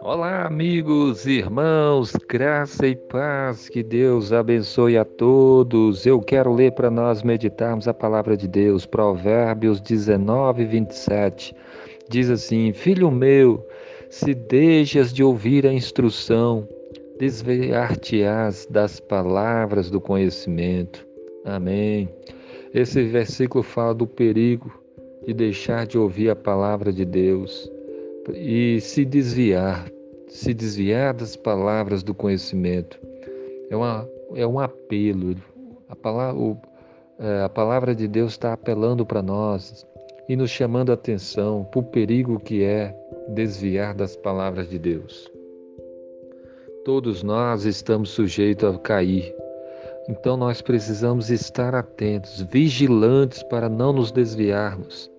Olá, amigos, irmãos, graça e paz, que Deus abençoe a todos. Eu quero ler para nós meditarmos a palavra de Deus, Provérbios 19, 27. Diz assim: Filho meu, se deixas de ouvir a instrução, desviar-te-ás das palavras do conhecimento. Amém. Esse versículo fala do perigo de deixar de ouvir a palavra de Deus e se desviar se desviar das palavras do conhecimento. É, uma, é um apelo. A palavra, o, é, a palavra de Deus está apelando para nós e nos chamando a atenção para o perigo que é desviar das palavras de Deus. Todos nós estamos sujeitos a cair. Então nós precisamos estar atentos, vigilantes para não nos desviarmos.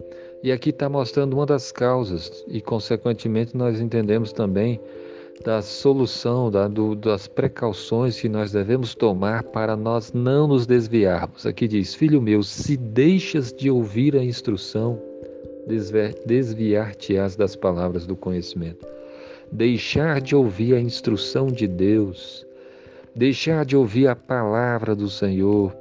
E aqui está mostrando uma das causas, e consequentemente nós entendemos também da solução, da, do, das precauções que nós devemos tomar para nós não nos desviarmos. Aqui diz: Filho meu, se deixas de ouvir a instrução, desviar-te-ás das palavras do conhecimento. Deixar de ouvir a instrução de Deus, deixar de ouvir a palavra do Senhor,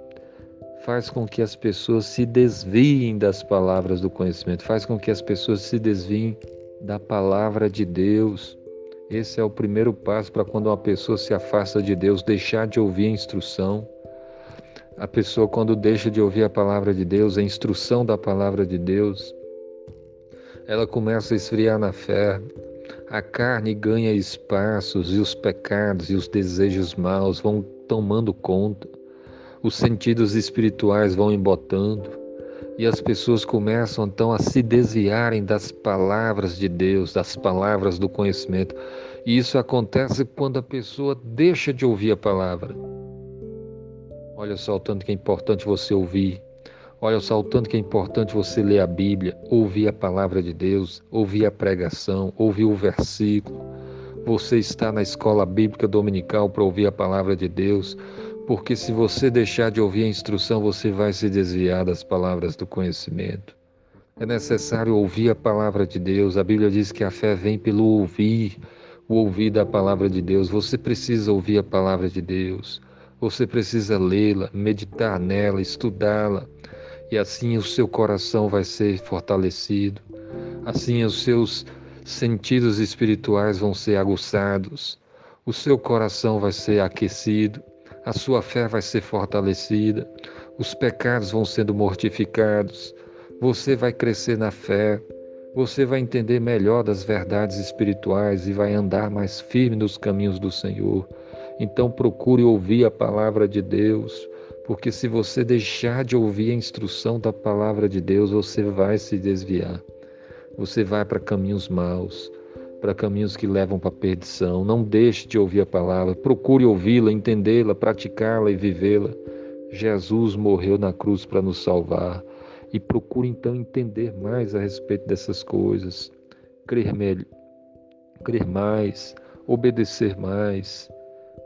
faz com que as pessoas se desviem das palavras do conhecimento, faz com que as pessoas se desviem da palavra de Deus. Esse é o primeiro passo para quando uma pessoa se afasta de Deus, deixar de ouvir a instrução. A pessoa, quando deixa de ouvir a palavra de Deus, a instrução da palavra de Deus, ela começa a esfriar na fé. A carne ganha espaços e os pecados e os desejos maus vão tomando conta os sentidos espirituais vão embotando e as pessoas começam então a se desviarem das palavras de Deus, das palavras do conhecimento. E isso acontece quando a pessoa deixa de ouvir a palavra. Olha só o tanto que é importante você ouvir. Olha só o tanto que é importante você ler a Bíblia, ouvir a palavra de Deus, ouvir a pregação, ouvir o versículo. Você está na escola bíblica dominical para ouvir a palavra de Deus porque se você deixar de ouvir a instrução, você vai se desviar das palavras do conhecimento. É necessário ouvir a palavra de Deus. A Bíblia diz que a fé vem pelo ouvir, o ouvir da palavra de Deus. Você precisa ouvir a palavra de Deus. Você precisa lê-la, meditar nela, estudá-la. E assim o seu coração vai ser fortalecido. Assim os seus sentidos espirituais vão ser aguçados. O seu coração vai ser aquecido a sua fé vai ser fortalecida, os pecados vão sendo mortificados, você vai crescer na fé, você vai entender melhor das verdades espirituais e vai andar mais firme nos caminhos do Senhor. Então procure ouvir a palavra de Deus, porque se você deixar de ouvir a instrução da palavra de Deus, você vai se desviar. Você vai para caminhos maus para caminhos que levam para a perdição. Não deixe de ouvir a palavra, procure ouvi-la, entendê-la, praticá-la e vivê-la. Jesus morreu na cruz para nos salvar e procure então entender mais a respeito dessas coisas, crer, melhor, crer mais, obedecer mais.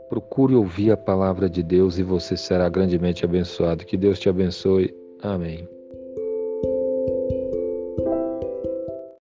Procure ouvir a palavra de Deus e você será grandemente abençoado. Que Deus te abençoe. Amém.